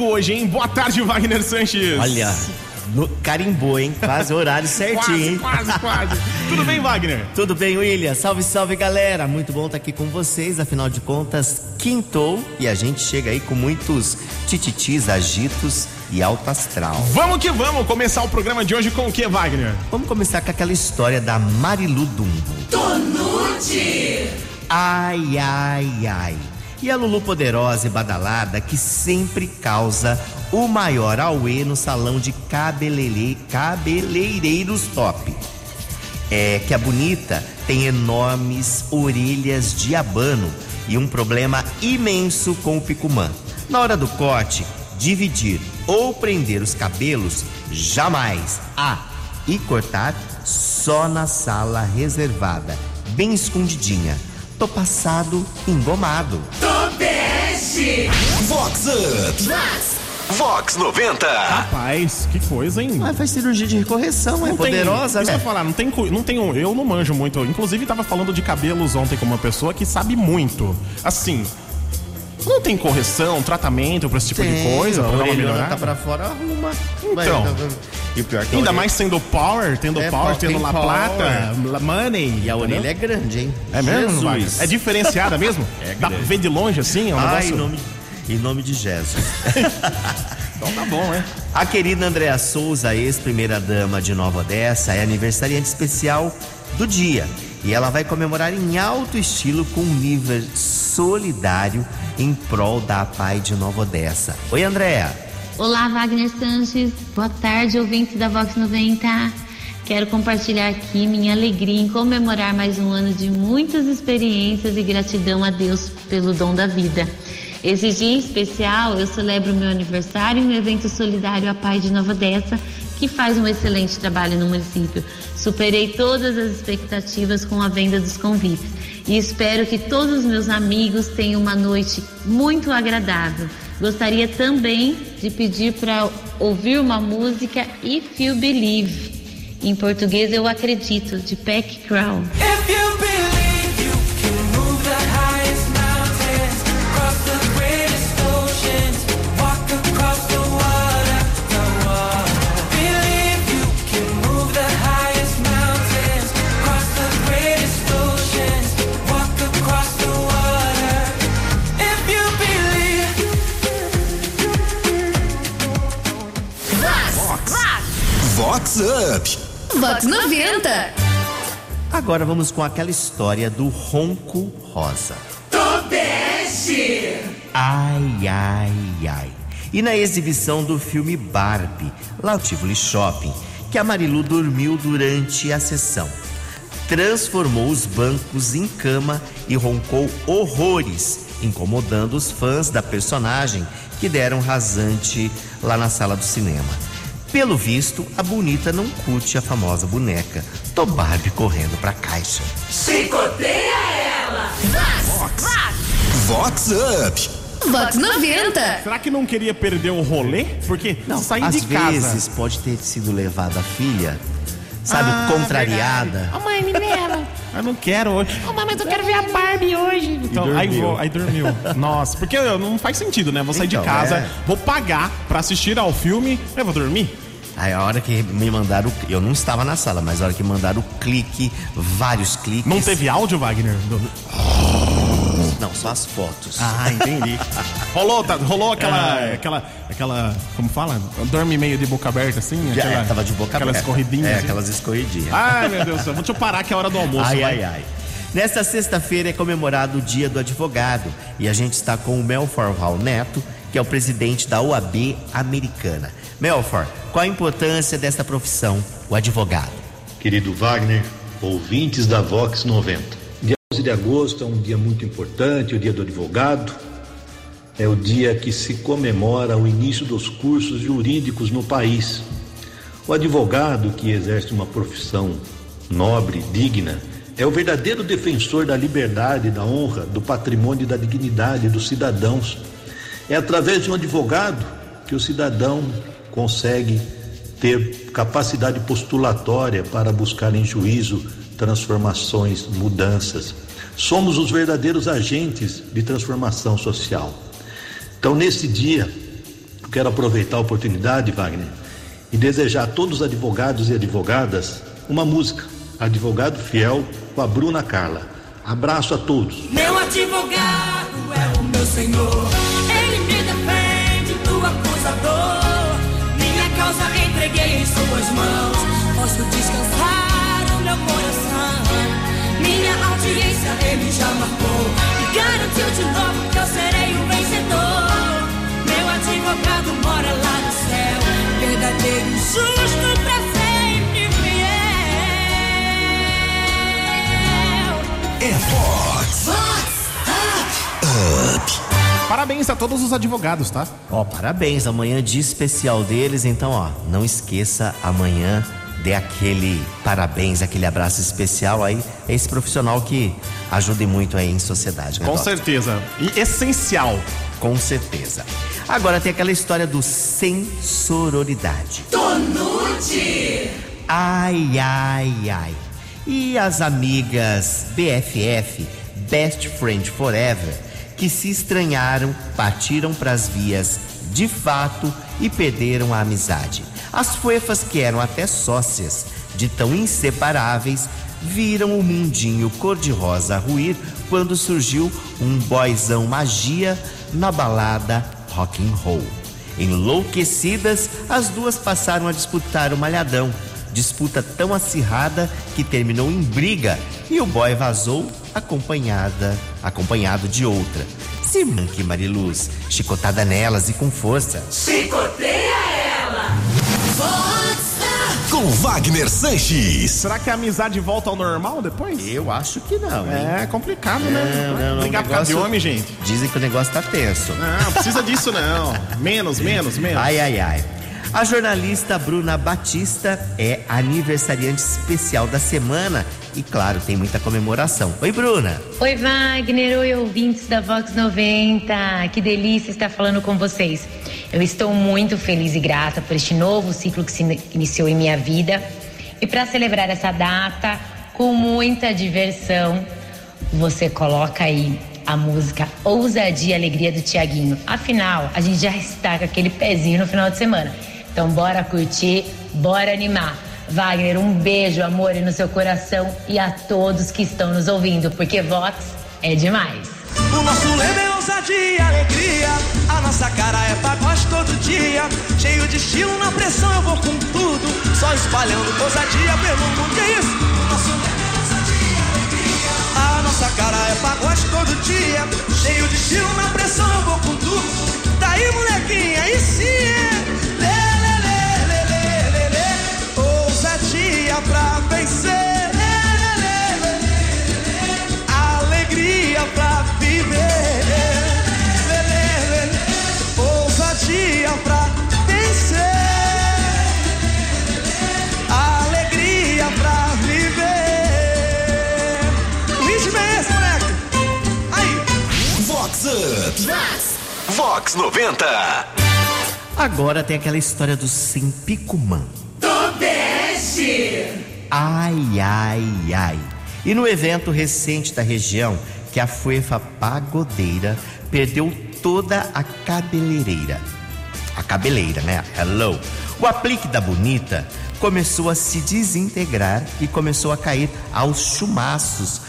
5 hoje, hein? Boa tarde, Wagner Sanches. Olha, no, carimbou, hein? Quase o horário certinho, hein? Quase, quase. Tudo bem, Wagner? Tudo bem, William? Salve, salve, galera! Muito bom estar aqui com vocês. Afinal de contas, quintou e a gente chega aí com muitos tititis, agitos e alto astral. Vamos que vamos começar o programa de hoje com o que, Wagner? Vamos começar com aquela história da Marilu Dumbo. Tonute! Ai, ai, ai. E a Lulu poderosa e badalada que sempre causa o maior auê no salão de cabeleireiro, cabeleireiros top. É que a bonita tem enormes orelhas de abano e um problema imenso com o picumã. Na hora do corte, dividir ou prender os cabelos, jamais. Ah, e cortar só na sala reservada, bem escondidinha. Tô passado engomado. Tobeste! Vox Up! Vox 90! Rapaz, que coisa, hein? Mas faz cirurgia de correção, é poderosa, tem, eu né? falar, não tem, cu- não tem um, eu não manjo muito. Inclusive, tava falando de cabelos ontem com uma pessoa que sabe muito. Assim, não tem correção, tratamento pra esse tipo de Tem, coisa, a pra dar uma melhorada? tá pra fora, arruma. Então. e o pior que a Ainda orelha- mais sendo power, tendo É, power, tendo La. Plata, La Money. E a orelha entendeu? é grande, hein? É mesmo? É diferenciada mesmo? É Dá pra grande. ver de longe assim? É um Ai, negócio... em nome, em nome de Jesus. Então tá bom, né? A querida Andréa Souza, ex-primeira-dama de Nova Odessa, é aniversariante especial do dia. E ela vai comemorar em alto estilo com um nível solidário em prol da Pai de Nova Odessa. Oi, Andréa. Olá, Wagner Sanches. Boa tarde, ouvintes da Vox 90. Quero compartilhar aqui minha alegria em comemorar mais um ano de muitas experiências e gratidão a Deus pelo dom da vida. Esse dia especial, eu celebro meu aniversário em um evento solidário à Pai de Nova Odessa, que faz um excelente trabalho no município. Superei todas as expectativas com a venda dos convites e espero que todos os meus amigos tenham uma noite muito agradável. Gostaria também de pedir para ouvir uma música If You Believe. Em português, eu acredito, de Peck Crown. Vox Up! Vox 90. Agora vamos com aquela história do ronco rosa. Tobeste! Ai, ai, ai. E na exibição do filme Barbie, lá no Tivoli Shopping, que a Marilu dormiu durante a sessão. Transformou os bancos em cama e roncou horrores, incomodando os fãs da personagem que deram rasante lá na sala do cinema. Pelo visto, a bonita não curte a famosa boneca. Tô Barbie correndo pra caixa. Chicoteia ela! Vox Up! Vox 90. Será que não queria perder o rolê? Porque sair às de casa. vezes pode ter sido levada a filha, sabe, Ah, contrariada. Ô mãe, me leva. Eu não quero hoje. Mãe, mas eu quero ver a Barbie hoje. Então, aí, dormiu. vou, aí dormiu. Nossa, porque não faz sentido, né? Vou sair Então, de casa, é. vou pagar pra assistir ao filme, eu vou dormir. Aí a hora que me mandaram, o- eu não estava na sala, mas a hora que mandaram o clique, vários cliques. Não teve áudio, Wagner? Não, só as fotos. Ah, entendi. rolou, tá- rolou aquela, aquela, aquela, como fala? Dorme meio de boca aberta assim? Já, aquela, é, tava de boca Aquelas aberta. corridinhas. É, assim. aquelas escorridinhas. Ai, meu Deus do céu. Vou te parar que é hora do almoço. ai, vai. ai, ai. Nesta sexta-feira é comemorado o Dia do Advogado e a gente está com o Melfor Val Neto, que é o presidente da OAB americana. Melfor, qual a importância desta profissão, o advogado? Querido Wagner, ouvintes da Vox 90. Dia 11 de agosto é um dia muito importante, o dia do advogado. É o dia que se comemora o início dos cursos jurídicos no país. O advogado que exerce uma profissão nobre, digna, é o verdadeiro defensor da liberdade, da honra, do patrimônio e da dignidade dos cidadãos. É através de um advogado que o cidadão consegue ter capacidade postulatória para buscar em juízo transformações, mudanças. Somos os verdadeiros agentes de transformação social. Então, nesse dia, Eu quero aproveitar a oportunidade, Wagner, e desejar a todos os advogados e advogadas uma música. Advogado Fiel com a Bruna Carla. Abraço a todos. Meu advogado é o meu senhor. Ele me defende do acusador. Minha causa entreguei em suas mãos. Posso descansar o meu coração. Minha audiência ele já marcou. E garantiu de novo É Fox. Parabéns a todos os advogados, tá? Ó, parabéns, amanhã dia especial deles, então ó, não esqueça amanhã dê aquele parabéns, aquele abraço especial aí a esse profissional que ajude muito aí em sociedade, né, Com certeza. E essencial. Com certeza. Agora tem aquela história do sem sororidade. Ai, ai, ai. E as amigas BFF, Best Friend Forever, que se estranharam, partiram pras vias de fato e perderam a amizade. As fuefas que eram até sócias, de tão inseparáveis, viram o mundinho cor-de-rosa ruir quando surgiu um boyzão magia na balada rock and roll. Enlouquecidas, as duas passaram a disputar o malhadão. Disputa tão acirrada que terminou em briga e o boy vazou acompanhada, acompanhado de outra. Se manque Mariluz, chicotada nelas e com força. Com Wagner Sanches. Será que a amizade volta ao normal depois? Eu acho que não, hein? É complicado, né? Não, não, não, Ligar o por causa de homem, gente. Dizem que o negócio tá tenso. Não, precisa disso não. Menos, menos, menos. Ai, ai, ai. A jornalista Bruna Batista é aniversariante especial da semana e, claro, tem muita comemoração. Oi, Bruna. Oi, Wagner. Oi, ouvintes da Vox 90. Que delícia estar falando com vocês. Eu estou muito feliz e grata por este novo ciclo que se iniciou em minha vida. E para celebrar essa data, com muita diversão, você coloca aí a música Ousadia e Alegria do Tiaguinho. Afinal, a gente já está com aquele pezinho no final de semana. Então, bora curtir, bora animar. Wagner, um beijo, amor, no seu coração e a todos que estão nos ouvindo, porque Vox é demais. O nosso lema é ousadia e alegria. A nossa cara é pagode todo dia. Cheio de estilo, na pressão eu vou com tudo. Só espalhando ousadia pelo mundo. Que isso? O nosso lema é ousadia e alegria. A nossa cara é pagode todo dia. Cheio de estilo, na pressão eu vou com tudo. Daí, molequinha, aí sim é. Ousadia pra vencer. Alegria pra viver. Ousadia pra vencer. Alegria pra viver. O ritmo é esse, moleque. Aí. Vox Up. Vox 90. Agora tem aquela história do sem picumã. Ai, ai, ai. E no evento recente da região, que a Fuefa Pagodeira perdeu toda a cabeleireira. A cabeleira, né? Hello. O aplique da bonita começou a se desintegrar e começou a cair aos chumaços,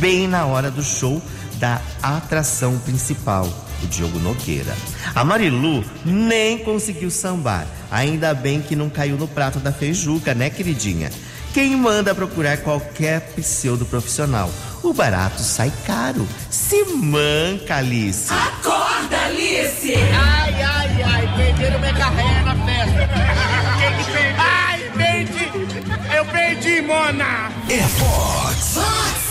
bem na hora do show da atração principal, o Diogo Nogueira. A Marilu nem conseguiu sambar. Ainda bem que não caiu no prato da feijuca, né, queridinha? Quem manda procurar qualquer pseudo profissional? O barato sai caro. Se manca, Alice. Ai, ai, ai, perderam minha carreira na festa. Quem que perdeu? Ai, perdi! Eu perdi, Mona! É Fox. E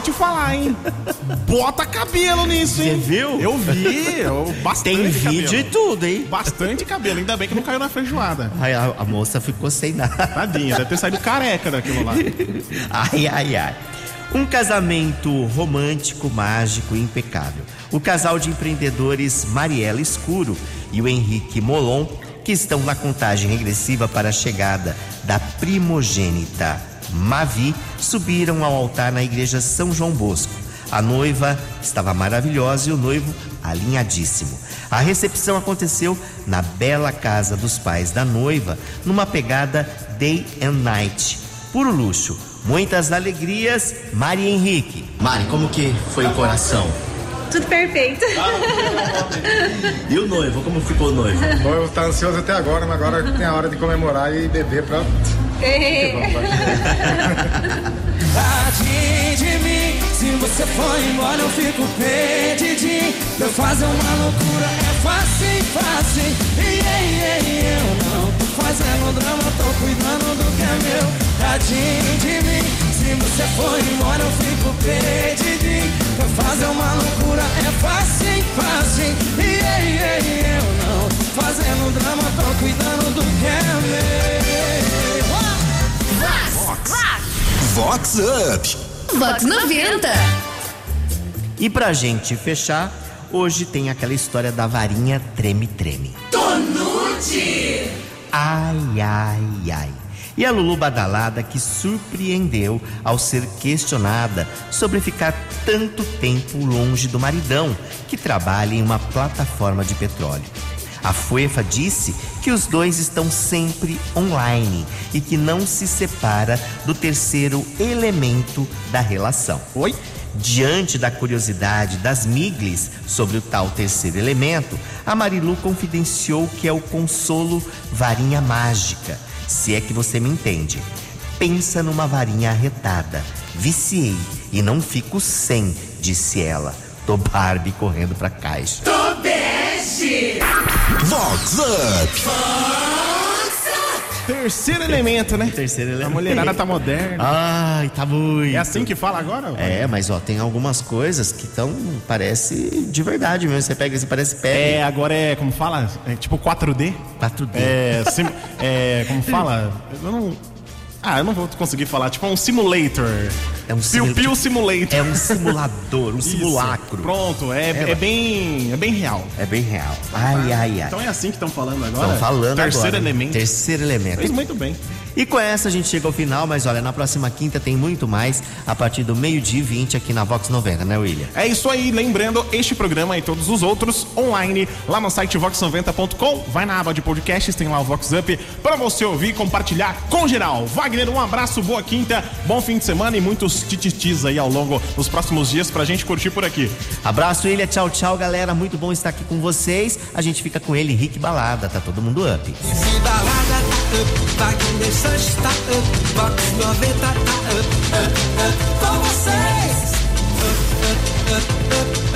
vou te falar, hein? Bota cabelo nisso, hein? Você viu? Eu vi. Eu, bastante Tem vídeo cabelo. e tudo, hein? Bastante cabelo. Ainda bem que não caiu na feijoada. Ai, a, a moça ficou sem nada. Tadinha, deve ter saído careca daquilo lá. Ai, ai, ai. Um casamento romântico, mágico e impecável. O casal de empreendedores Mariela Escuro e o Henrique Molon, que estão na contagem regressiva para a chegada da primogênita Mavi, subiram ao altar na igreja São João Bosco. A noiva estava maravilhosa e o noivo alinhadíssimo. A recepção aconteceu na bela casa dos pais da noiva, numa pegada day and night. Puro luxo, muitas alegrias, Mari Henrique. Mari, como que foi o coração? Tudo perfeito. E o noivo, como ficou o noivo? O noivo tá ansioso até agora, mas agora tem a hora de comemorar e beber pra. Tadinho de mim, se você for embora eu fico perdidinho. Eu fazer uma loucura é fácil, fácil. E eu não tô fazendo drama, tô cuidando do que é meu. Tadinho de mim, se você for embora eu fico perdidinho. Eu fazer uma loucura é fácil, fácil. E eu não tô fazendo drama, tô cuidando do que é meu. Vox Up. Vox 90. E pra gente fechar, hoje tem aquela história da varinha treme-treme. Tonute. Ai, ai, ai. E a Lulu Badalada que surpreendeu ao ser questionada sobre ficar tanto tempo longe do maridão, que trabalha em uma plataforma de petróleo. A Fuefa disse que os dois estão sempre online e que não se separa do terceiro elemento da relação. Oi? Diante da curiosidade das Miglis sobre o tal terceiro elemento, a Marilu confidenciou que é o consolo varinha mágica, se é que você me entende. Pensa numa varinha arretada. Viciei e não fico sem, disse ela. Tô Barbie correndo pra caixa. Vox Up. Terceiro elemento, né? Terceiro A elemento. mulherada tá moderna. Ai, tá muito. É assim que fala agora? É, mas ó, tem algumas coisas que tão parece de verdade mesmo. Você pega, você parece pele. É, agora é, como fala? É tipo 4D? 4D. É, sim, é, como fala? Eu não. Ah, eu não vou conseguir falar. Tipo um simulator. É um Piu Piu Simulator. É um simulador, um Isso. simulacro. Pronto, é, É, é, bem, é bem real. É bem real. Ai, ai, ai. Então é assim que estão falando agora? Estão falando Terceiro agora. elemento. Terceiro elemento. Fez muito bem. E com essa a gente chega ao final, mas olha, na próxima quinta tem muito mais a partir do meio-dia e 20 aqui na Vox 90, né, William? É isso aí, lembrando, este programa e todos os outros online lá no site vox90.com. Vai na aba de podcasts, tem lá o Vox Up para você ouvir e compartilhar com geral. Wagner, um abraço, boa quinta, bom fim de semana e muitos tititis aí ao longo dos próximos dias pra gente curtir por aqui. Abraço, William. Tchau, tchau, galera. Muito bom estar aqui com vocês. A gente fica com ele, Rick Balada. Tá todo mundo up. Se balada up, Wagner Está tá up, Vox 90 tá up, up, up, com vocês. Up, up, up, up.